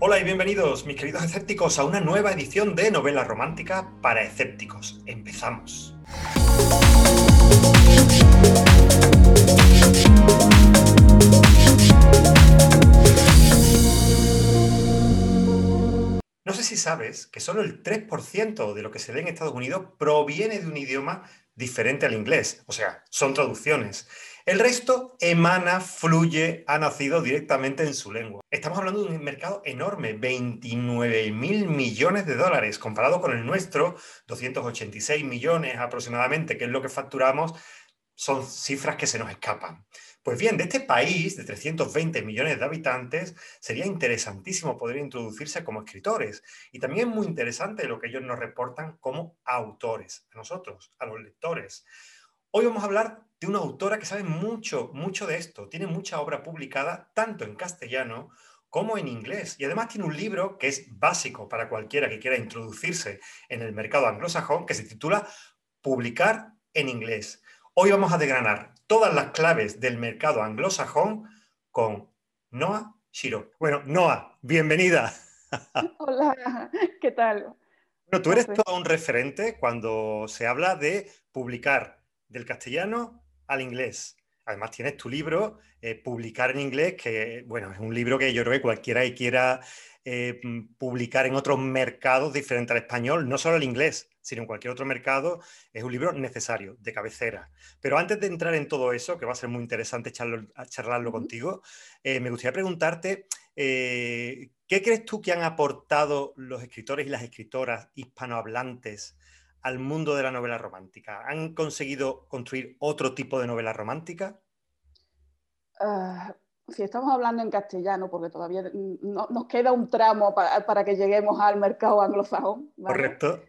Hola y bienvenidos, mis queridos escépticos, a una nueva edición de Novela Romántica para Escépticos. Empezamos. No sé si sabes que solo el 3% de lo que se lee en Estados Unidos proviene de un idioma diferente al inglés, o sea, son traducciones. El resto emana, fluye, ha nacido directamente en su lengua. Estamos hablando de un mercado enorme, 29 mil millones de dólares, comparado con el nuestro, 286 millones aproximadamente, que es lo que facturamos, son cifras que se nos escapan. Pues bien, de este país de 320 millones de habitantes, sería interesantísimo poder introducirse como escritores. Y también es muy interesante lo que ellos nos reportan como autores, a nosotros, a los lectores. Hoy vamos a hablar de una autora que sabe mucho, mucho de esto. Tiene mucha obra publicada, tanto en castellano como en inglés. Y además tiene un libro que es básico para cualquiera que quiera introducirse en el mercado anglosajón, que se titula Publicar en inglés. Hoy vamos a desgranar todas las claves del mercado anglosajón con Noah Shiro. Bueno, Noah, bienvenida. Hola, ¿qué tal? Bueno, tú eres todo un referente cuando se habla de publicar del castellano al inglés. Además tienes tu libro, eh, Publicar en inglés, que bueno, es un libro que yo creo que cualquiera que quiera eh, publicar en otros mercados diferentes al español, no solo el inglés, sino en cualquier otro mercado, es un libro necesario, de cabecera. Pero antes de entrar en todo eso, que va a ser muy interesante charlarlo contigo, eh, me gustaría preguntarte, ¿qué crees tú que han aportado los escritores y las escritoras hispanohablantes al mundo de la novela romántica? ¿Han conseguido construir otro tipo de novela romántica? Ah, si estamos hablando en castellano, porque todavía nos queda un tramo para, que lleguemos al mercado anglosajón. Correcto.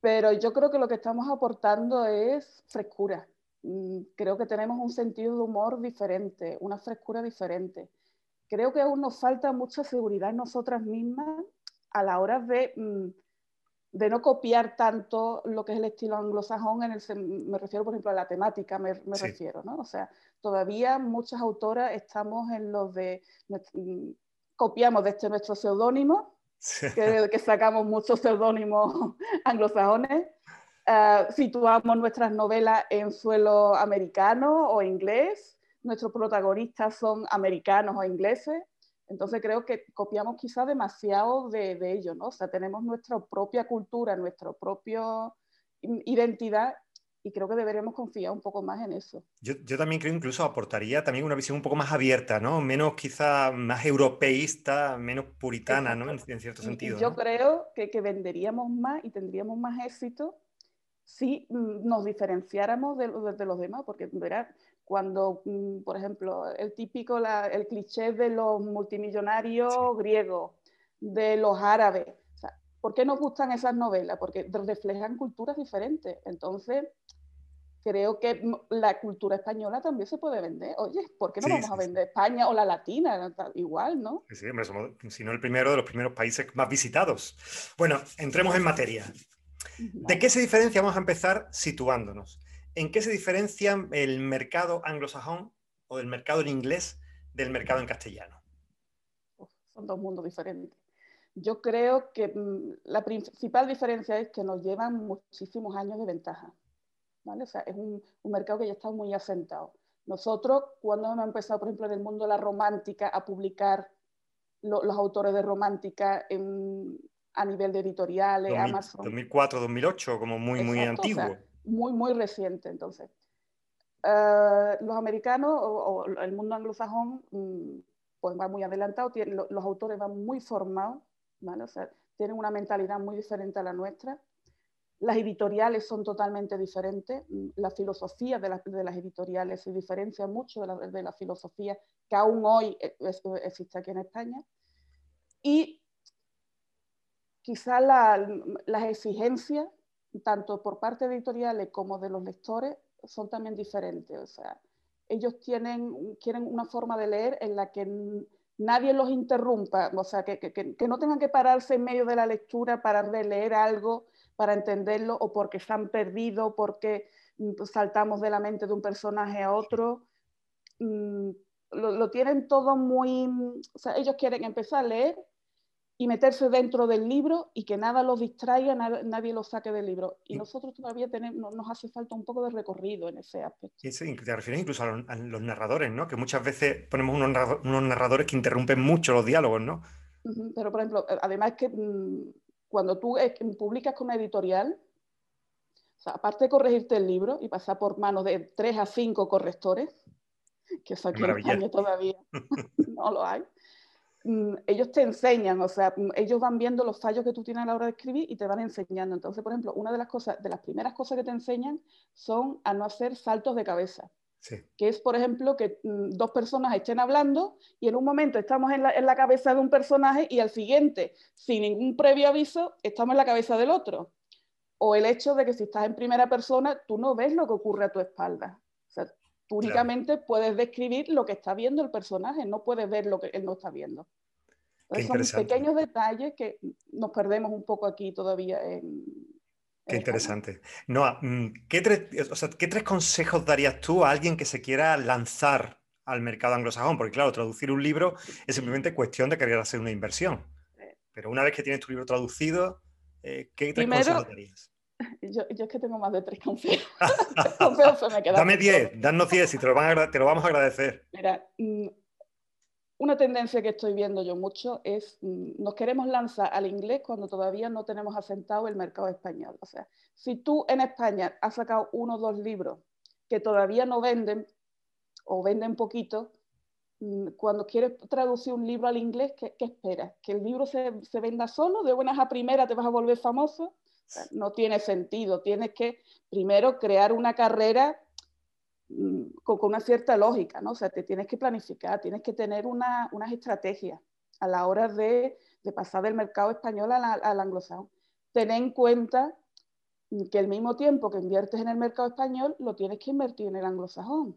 Pero yo creo que lo que estamos aportando es frescura. Mm, creo que tenemos un sentido de humor diferente, una frescura diferente. Creo que aún nos falta mucha seguridad en nosotras mismas a la hora de mm, de no copiar tanto lo que es el estilo anglosajón, en el, me refiero por ejemplo a la temática, me, refiero, ¿no? O sea, todavía muchas autoras estamos en los de, mm, copiamos de este nuestro seudónimo, que, sacamos muchos seudónimos anglosajones, uh, situamos nuestras novelas en suelo americano o inglés, nuestros protagonistas son americanos o ingleses, entonces creo que copiamos quizá demasiado de, de ello, ¿no? O sea, tenemos nuestra propia cultura, nuestra propia identidad y creo que deberíamos confiar un poco más en eso. Yo, yo, también creo incluso aportaría también una visión un poco más abierta, ¿no? Menos quizá más europeísta, menos puritana, ¿no? En, cierto sentido. yo creo que, que, venderíamos más y tendríamos más éxito si mm, nos diferenciáramos de, de, los demás, porque verás, cuando, mm, por ejemplo, el típico, el cliché de los multimillonarios griegos, de los árabes. ¿Por qué nos gustan esas novelas? Porque reflejan culturas diferentes. Entonces, creo que la cultura española también se puede vender. Oye, ¿por qué no vamos a vender España o la latina? Igual, ¿no? Sí, somos, si no el primero de los primeros países más visitados. Bueno, entremos en materia. ¿De qué se diferencia? Vamos a empezar situándonos. ¿En qué se diferencia el mercado anglosajón o el mercado en inglés del mercado en castellano? son dos mundos diferentes. Yo creo que mm, la principal diferencia es que nos llevan muchísimos años de ventaja. ¿vale? O sea, es un, mercado que ya está muy asentado. Nosotros, cuando hemos empezado, por ejemplo, en el mundo de la romántica, a publicar los autores de romántica a nivel de editoriales, Amazon. 2004, 2008, como muy, muy antiguo muy, muy reciente. Entonces, eh, los americanos o, el mundo anglosajón mm, pues va muy adelantado, los, autores van muy formados, ¿vale? o sea, tienen una mentalidad muy diferente a la nuestra. Las editoriales son totalmente diferentes, mm, la filosofía de, de las editoriales se diferencia mucho de la, de la filosofía que aún hoy e, existe aquí en España. Y quizá las exigencias tanto por parte de editoriales como de los lectores, son también diferentes. O sea, ellos tienen, quieren una forma de leer en la que nadie los interrumpa, o sea, que, que, no tengan que pararse en medio de la lectura para releer algo, para entenderlo, o porque se han perdido, porque mm, saltamos de la mente de un personaje a otro. Mm, lo, lo, tienen todo muy... Ellos quieren empezar a leer y meterse dentro del libro y que nada los distraiga, nadie los saque del libro. Y nosotros todavía tenemos, nos hace falta un poco de recorrido en ese aspecto. Sí, te refieres incluso a los, narradores, ¿no? Que muchas veces ponemos unos, narradores que interrumpen mucho los diálogos, ¿no? Pero, por ejemplo, eh, además que mm, cuando tú publicas con una editorial, aparte de corregirte el libro y pasar por manos de tres a cinco correctores, que eso aquí en España todavía no lo hay, ellos te enseñan, o sea, mm, ellos van viendo los fallos que tú tienes a la hora de escribir y te van enseñando. Entonces, por ejemplo, una de las cosas, de las primeras cosas que te enseñan son a no hacer saltos de cabeza. Que es, por ejemplo, que mm, dos personas estén hablando y en un momento estamos en la, en la, cabeza de un personaje y al siguiente, sin ningún previo aviso, estamos en la cabeza del otro. O el hecho de que si estás en primera persona, tú no ves lo que ocurre a tu espalda. Tú únicamente puedes describir lo que está viendo el personaje, no puedes ver lo que él no está viendo. Entonces, son pequeños detalles que nos perdemos un poco aquí todavía en, Qué interesante. Noah, mm, ¿qué tres, ¿qué tres consejos darías tú a alguien que se quiera lanzar al mercado anglosajón? Porque claro, traducir un libro es simplemente cuestión de querer hacer una inversión. Pero una vez que tienes tu libro traducido, eh, ¿qué tres consejos darías? Yo, yo, es que tengo más de tres consejos. Dame diez, danos diez y te lo, te lo vamos a agradecer. Mira, mm, una tendencia que estoy viendo yo mucho es, mm, nos queremos lanzar al inglés cuando todavía no tenemos asentado el mercado español. O sea, si tú en España has sacado uno o dos libros que todavía no venden o venden poquito, mm, cuando quieres traducir un libro al inglés, ¿qué, esperas? ¿Que el libro se, se, venda solo? ¿De buenas a primeras te vas a volver famoso? No tiene sentido. Tienes que primero crear una carrera Mm, con, una cierta lógica, ¿no? O sea, te tienes que planificar, tienes que tener una, unas estrategias a la hora de, de pasar del mercado español al, anglosajón. Ten en cuenta que el mismo tiempo que inviertes en el mercado español, lo tienes que invertir en el anglosajón.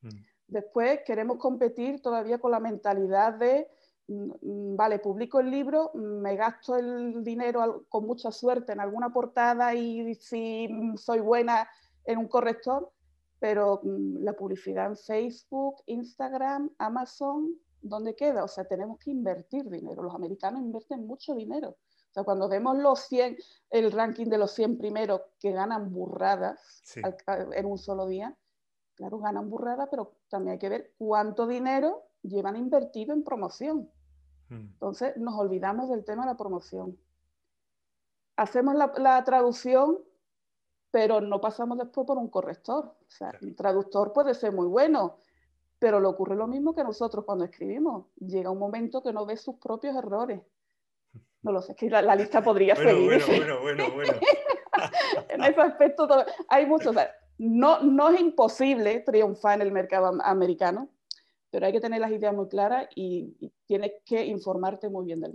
Mm. Después queremos competir todavía con la mentalidad de, vale, publico el libro, me gasto el dinero con mucha suerte en alguna portada y si soy buena en un corrector, pero mm, la publicidad en Facebook, Instagram, Amazon, ¿dónde queda? O sea, tenemos que invertir dinero. Los americanos invierten mucho dinero. O sea, cuando vemos los 100, el ranking de los 100 primeros que ganan burradas en un solo día, claro, ganan burradas, pero también hay que ver cuánto dinero llevan invertido en promoción. Hmm. Entonces, nos olvidamos del tema de la promoción. Hacemos la, la traducción pero no pasamos después por un corrector. O sea, un traductor puede ser muy bueno, pero le ocurre lo mismo que nosotros cuando escribimos. Llega un momento que no ve sus propios errores. No lo sé, es que la, lista podría seguir. Bueno, bueno, bueno, bueno. en ese aspecto hay muchos. no, no es imposible triunfar en el mercado americano, pero hay que tener las ideas muy claras y, tienes que informarte muy bien del,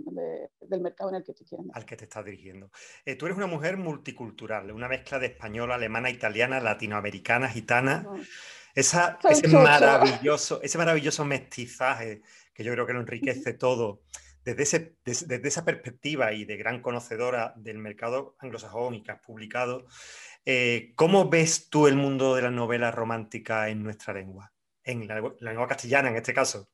del, mercado en el que te quieres Al que te estás dirigiendo. Eh, tú eres una mujer multicultural, una mezcla de española, alemana, italiana, latinoamericana, gitana. Esa, ese, maravilloso, ese maravilloso mestizaje que yo creo que lo enriquece todo. Desde, ese, desde, esa perspectiva y de gran conocedora del mercado anglosajón y que has publicado, eh, ¿cómo ves tú el mundo de la novela romántica en nuestra lengua? En la, lengua castellana en este caso.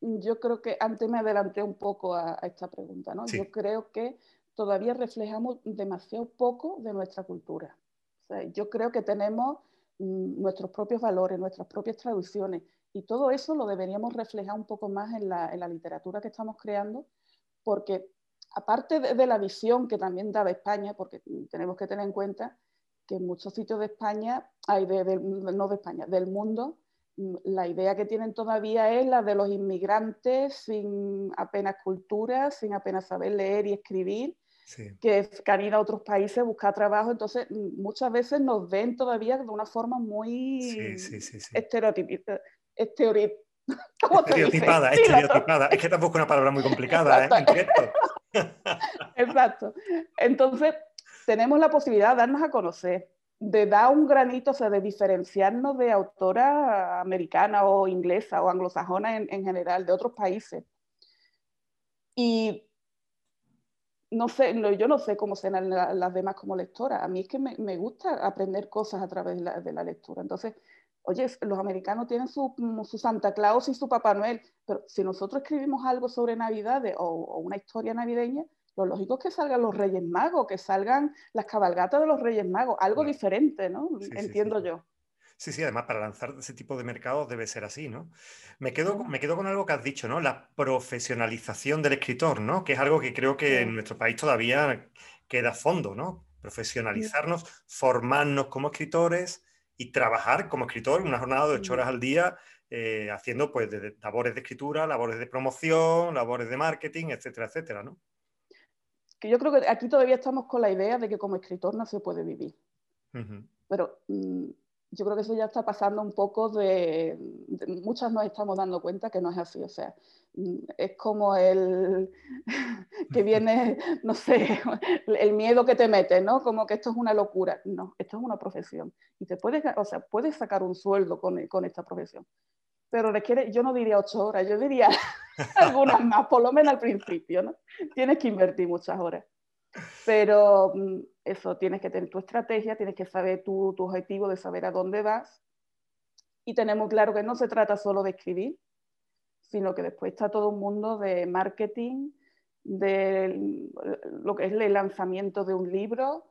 Yo creo que antes me adelanté un poco a, esta pregunta, ¿no? Yo creo que todavía reflejamos demasiado poco de nuestra cultura. yo creo que tenemos mm, nuestros propios valores, nuestras propias traducciones, y todo eso lo deberíamos reflejar un poco más en la, en la literatura que estamos creando, porque aparte de, la visión que también da de España, porque tenemos que tener en cuenta que en muchos sitios de España, hay no de España, del mundo, la idea que tienen todavía es la de los inmigrantes sin apenas cultura, sin apenas saber leer y escribir, que, han ido a otros países a buscar trabajo. Entonces, muchas veces nos ven todavía de una forma muy estereotipada. estereotipada, estereotipada. Es que tampoco es una palabra muy complicada, ¿eh? Exacto. Entonces, tenemos la posibilidad de darnos a conocer de dar un granito, o sea, de diferenciarnos de autora americana o inglesa o anglosajona en, general, de otros países. Y no sé, yo no sé cómo serán las demás como lectora. A mí es que me, gusta aprender cosas a través de la, lectura. Entonces, Oye, los americanos tienen su, mm, su, Santa Claus y su Papá Noel, pero si nosotros escribimos algo sobre Navidades o, una historia navideña, lo lógico es que salgan los Reyes Magos, que salgan las cabalgatas de los Reyes Magos, algo diferente, ¿no? Entiendo yo. Sí, sí, además para lanzar ese tipo de mercados debe ser así, ¿no? Me quedo, me quedo con algo que has dicho, ¿no? La profesionalización del escritor, ¿no? Que es algo que creo que en nuestro país todavía queda a fondo, ¿no? Profesionalizarnos, formarnos como escritores y trabajar como escritor una jornada de ocho horas al día eh, haciendo pues labores de escritura, labores de promoción, labores de marketing, etcétera, etcétera, ¿no? Que yo creo que aquí todavía estamos con la idea de que como escritor no se puede vivir. Pero mm, yo creo que eso ya está pasando un poco de, muchas nos estamos dando cuenta que no es así, o sea, mm, es como el que viene, no sé, el miedo que te mete, ¿no? Como que esto es una locura. No, esto es una profesión y te puedes, o sea, puedes sacar un sueldo con, con esta profesión, pero requiere, yo no diría ocho horas, yo diría algunas más, por lo menos al principio, ¿no? Tienes que invertir muchas horas. Pero mm, eso, tienes que tener tu estrategia, tienes que saber tu, tu objetivo de saber a dónde vas. Y tenemos claro que no se trata solo de escribir, sino que después está todo un mundo de marketing, de lo que es el lanzamiento de un libro.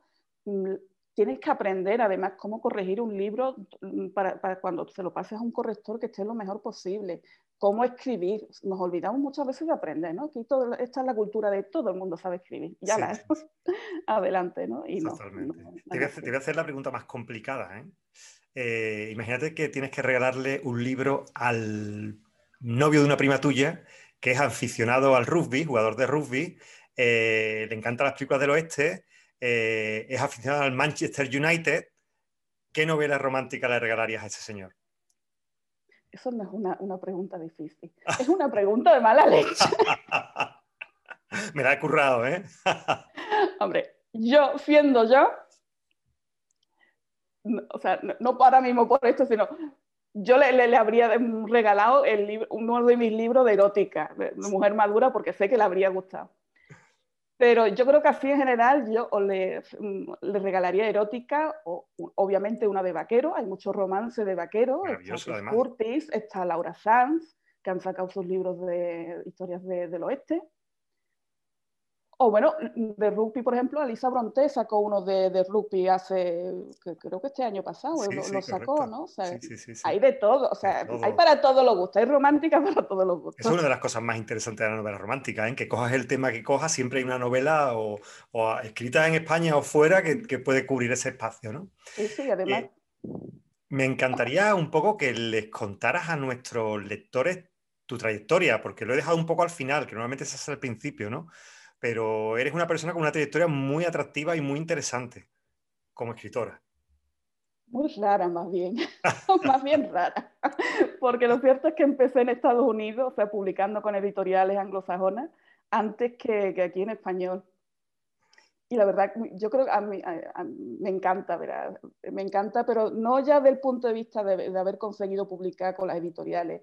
Tienes que aprender además cómo corregir un libro mm, para, para, cuando se lo pases a un corrector que esté lo mejor posible cómo escribir. Nos olvidamos muchas veces de aprender, ¿no? Aquí todo, esta es la cultura de todo el mundo sabe escribir. Ya la adelante, ¿no? Y Totalmente. te, voy a hacer, la pregunta más complicada, ¿eh? ¿eh? Imagínate que tienes que regalarle un libro al novio de una prima tuya que es aficionado al rugby, jugador de rugby, eh, le encantan las películas del oeste, eh, es aficionado al Manchester United. ¿Qué novela romántica le regalarías a ese señor? Eso no es una, pregunta difícil. Es una pregunta de mala leche. Me la he currado, ¿eh? Hombre, yo, siendo yo, o sea, no, para mismo por esto, sino yo le, le, habría regalado el uno de mis libros de erótica, de mujer madura, porque sé que le habría gustado. Pero yo creo que así en general yo le, mm, le, regalaría erótica, o obviamente una de vaquero, hay muchos romances de vaquero, está Curtis, está Laura Sanz, que han sacado sus libros de historias del oeste. O bueno, de rugby, por ejemplo, Alisa Bronte sacó uno de, de rugby hace, creo que este año pasado, lo, sacó, ¿no? O sea, hay de todo, o sea, hay para todos los gustos, hay romántica para todos los gustos. Es una de las cosas más interesantes de la novela romántica, ¿eh? que cojas el tema que cojas, siempre hay una novela o, escrita en España o fuera que, que, puede cubrir ese espacio, ¿no? Sí, sí, además. Eh, me encantaría un poco que les contaras a nuestros lectores tu trayectoria, porque lo he dejado un poco al final, que normalmente se hace al principio, ¿no? Pero eres una persona con una trayectoria muy atractiva y muy interesante como escritora. Muy rara, más bien, más bien rara, porque lo cierto es que empecé en Estados Unidos, o sea, publicando con editoriales anglosajonas, antes que, que aquí en español. Y la verdad, yo creo que a mí, me encanta, ¿verdad? me encanta, pero no ya del punto de vista de, de haber conseguido publicar con las editoriales,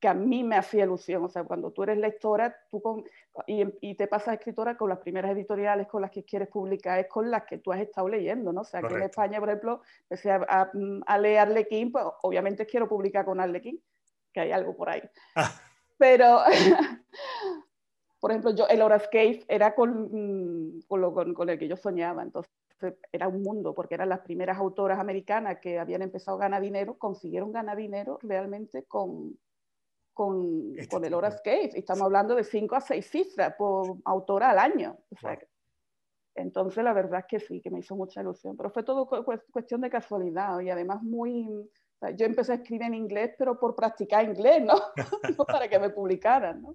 que a mí me hacía ilusión. O sea, cuando tú eres lectora tú y, te pasas escritora con las primeras editoriales con las que quieres publicar, es con las que tú has estado leyendo, ¿no? O sea, aquí en España, por ejemplo, empecé a, a, leer Arlequín, pues obviamente quiero publicar con Arlequín, que hay algo por ahí. Ah. Pero, por ejemplo, yo, el Horascape era con, con, con el que yo soñaba, entonces era un mundo, porque eran las primeras autoras americanas que habían empezado a ganar dinero, consiguieron ganar dinero realmente con, con, este con el Horascape. Y estamos hablando de 5 a 6 cifras por autora al año. entonces, la verdad es que sí, que me hizo mucha ilusión. Pero fue todo cuestión de casualidad y además muy... yo empecé a escribir en inglés, pero por practicar inglés, ¿no? no para que me publicaran, ¿no?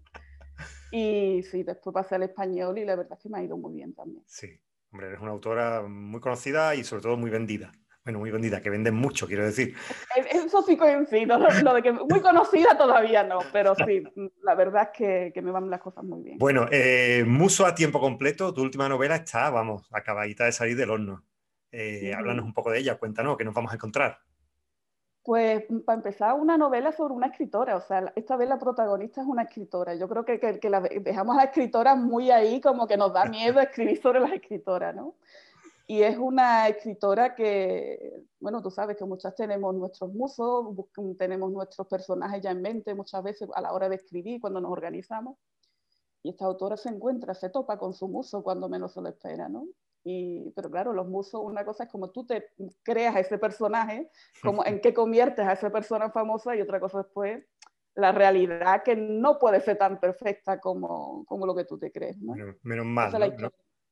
Y sí, después pasé al español y la verdad es que me ha ido muy bien también. Sí, hombre, eres una autora muy conocida y sobre todo muy vendida. Bueno, muy vendida, que venden mucho, quiero decir. Eso sí coincido, lo, de que muy conocida todavía no, pero sí, la verdad es que, me van las cosas muy bien. Bueno, eh, Muso a tiempo completo, tu última novela está, vamos, acabadita de salir del horno. Eh, Háblanos un poco de ella, cuéntanos, ¿qué nos vamos a encontrar? Pues para empezar, una novela sobre una escritora, o sea, esta vez la protagonista es una escritora. Yo creo que, que, que la dejamos a escritoras muy ahí, como que nos da miedo escribir sobre las escritoras, ¿no? Y es una escritora que, bueno, tú sabes que muchas tenemos nuestros musos, tenemos nuestros personajes ya en mente muchas veces a la hora de escribir, cuando nos organizamos. Y esta autora se encuentra, se topa con su muso cuando menos se lo espera, ¿no? Y, pero claro, los musos, una cosa es como tú te creas a ese personaje, como en qué conviertes a esa persona famosa y otra cosa después la realidad que no puede ser tan perfecta como, como lo que tú te crees. ¿no? Menos, mal.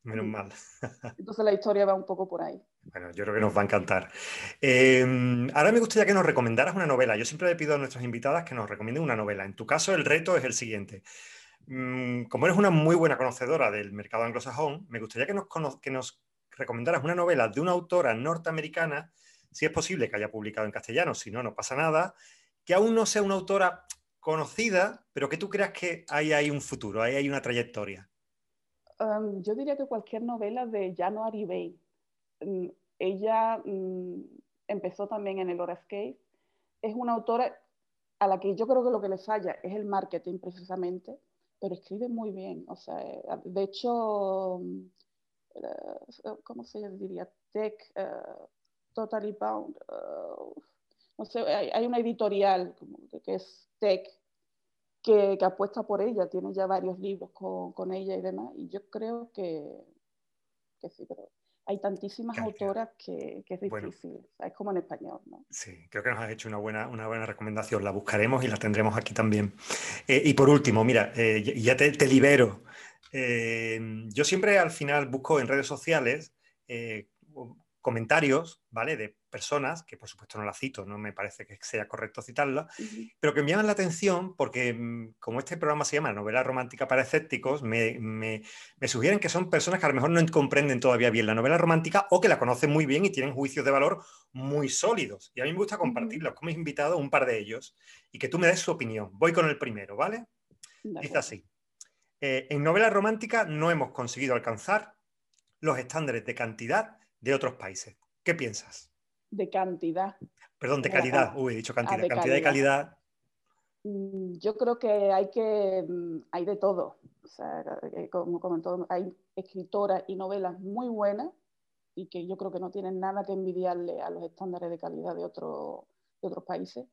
Menos mal. Entonces la historia va un poco por ahí. Bueno, yo creo que nos va a encantar. Em, ahora me gustaría que nos recomendaras una novela. Yo siempre le pido a nuestras invitadas que nos recomienden una novela. En tu caso, el reto es el siguiente. Mm, como eres una muy buena conocedora del mercado anglosajón, me gustaría que nos, que nos recomendaras una novela de una autora norteamericana, si es posible que haya publicado en castellano, si no, no pasa nada, que aún no sea una autora conocida, pero que tú creas que ahí hay un futuro, ahí hay una trayectoria. Um, yo diría que cualquier novela de January Bay. Mm, ella mm, empezó también en el Horascape. Es una autora a la que yo creo que lo que le falla es el marketing precisamente, pero escribe muy bien. O sea, de hecho, mm, eh, ¿cómo se diría? Tech, uh, Totally Bound. Uh, no sé, hay, una editorial que es Tech que, apuesta por ella, tiene ya varios libros con, ella y demás, y yo creo que, sí, pero hay tantísimas autoras que, es difícil, es como en español. ¿no? Sí, creo que nos has hecho una buena, una buena recomendación, la buscaremos y la tendremos aquí también. Eh, y por último, mira, eh, ya te, libero. Eh, yo siempre al final busco en redes sociales comentarios, ¿vale? De personas, que por supuesto no la cito, no me parece que sea correcto citarla, pero que me llaman la atención porque mm, como este programa se llama Novela Romántica para Escépticos, me, me, sugieren que son personas que a lo mejor no comprenden todavía bien la novela romántica o que la conocen muy bien y tienen juicios de valor muy sólidos. Y a mí me gusta compartirlos como he invitado un par de ellos y que tú me des su opinión. Voy con el primero, ¿vale? Dice así. Eh, en novela romántica no hemos conseguido alcanzar los estándares de cantidad de otros países. ¿Qué piensas? De cantidad. Perdón, de calidad. Uy, he dicho cantidad. Ah, de cantidad y calidad. Mm, yo creo que hay que mm, hay de todo. O sea, eh, como comentó, hay escritoras y novelas muy buenas y que yo creo que no tienen nada que envidiarle a los estándares de calidad de, otro, de otros países.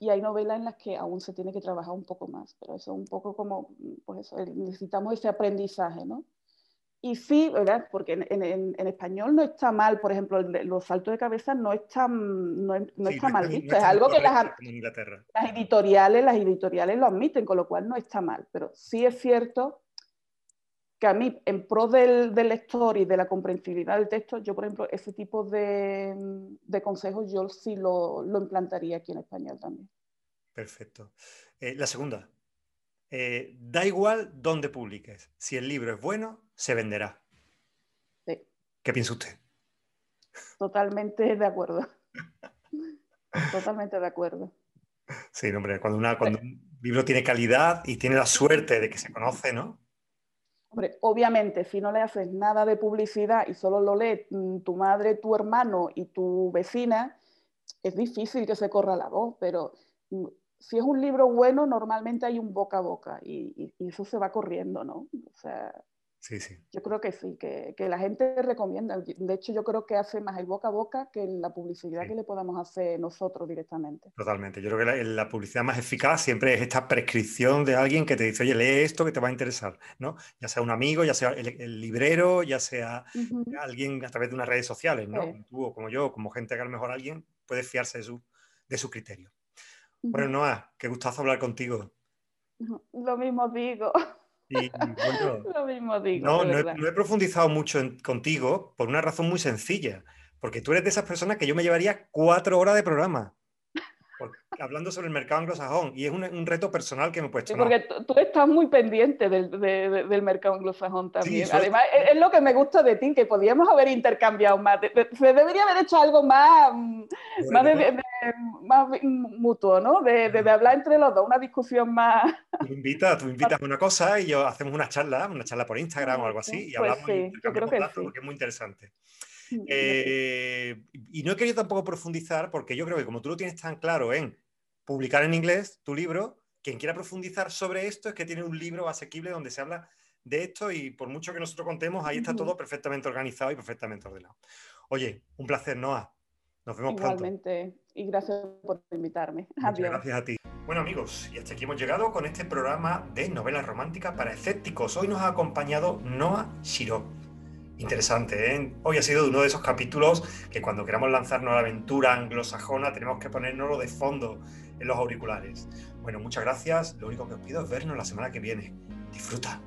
Y hay novelas en las que aún se tiene que trabajar un poco más, pero eso es un poco como, pues eso, necesitamos ese aprendizaje, ¿no? Y sí, ¿verdad? Porque en, español no está mal, por ejemplo, los saltos de cabeza no están no, está mal visto. es algo que las, editoriales, las editoriales lo admiten, con lo cual no está mal. Pero sí es cierto que a mí, en pro del, lector y de la comprensibilidad del texto, yo, por ejemplo, ese tipo de, consejos yo sí lo, implantaría aquí en español también. Perfecto. Eh, la segunda, eh, da igual dónde publiques. Si el libro es bueno, se venderá. Sí. ¿Qué piensa usted? Totalmente de acuerdo. Totalmente de acuerdo. Sí, hombre, cuando, cuando un libro tiene calidad y tiene la suerte de que se conoce, ¿no? Hombre, obviamente, si no le haces nada de publicidad y solo lo lee mm, tu madre, tu hermano y tu vecina, es difícil que se corra la voz, pero mm, si es un libro bueno, normalmente hay un boca a boca y, eso se va corriendo, ¿no? O sea, sí, sí. yo creo que sí, que, la gente recomienda. De hecho, yo creo que hace más el boca a boca que la publicidad que le podamos hacer nosotros directamente. Totalmente. Yo creo que la, publicidad más eficaz siempre es esta prescripción de alguien que te dice, oye, lee esto que te va a interesar, ¿no? Ya sea un amigo, ya sea el, librero, ya sea alguien a través de unas redes sociales, ¿no? Como tú o como yo, como gente que a lo mejor alguien puede fiarse de su, de su criterio. Bueno, Noah, qué gustazo hablar contigo. Lo mismo digo. Lo mismo digo. No, no he, profundizado mucho contigo por una razón muy sencilla. Porque tú eres de esas personas que yo me llevaría cuatro horas de programa hablando sobre el mercado anglosajón y es un, reto personal que me he puesto. Sí, porque tú estás muy pendiente del, del mercado anglosajón también. Además, es, lo que me gusta de ti, que podíamos haber intercambiado más. se debería haber hecho algo más, más, más, mutuo, ¿no? De, hablar entre los dos, una discusión más. Tú invitas, tú invitas una cosa y yo hacemos una charla, una charla por Instagram o algo así, y pues hablamos sí, yo creo que sí. porque es muy interesante. Eh, y no he querido tampoco profundizar porque yo creo que como tú lo tienes tan claro en publicar en inglés tu libro, quien quiera profundizar sobre esto es que tiene un libro asequible donde se habla de esto y por mucho que nosotros contemos, ahí está todo perfectamente organizado y perfectamente ordenado. Oye, un placer, Noah. Nos vemos Igualmente, y gracias por invitarme. Muchas gracias a ti. Bueno amigos, y hasta aquí hemos llegado con este programa de novelas románticas para escépticos. Hoy nos ha acompañado Noah Shiro. Interesante, ¿eh? Hoy ha sido uno de esos capítulos que cuando queramos lanzarnos a la aventura anglosajona tenemos que ponernoslo de fondo en los auriculares. Bueno, muchas gracias. Lo único que os pido es vernos la semana que viene. Disfruta.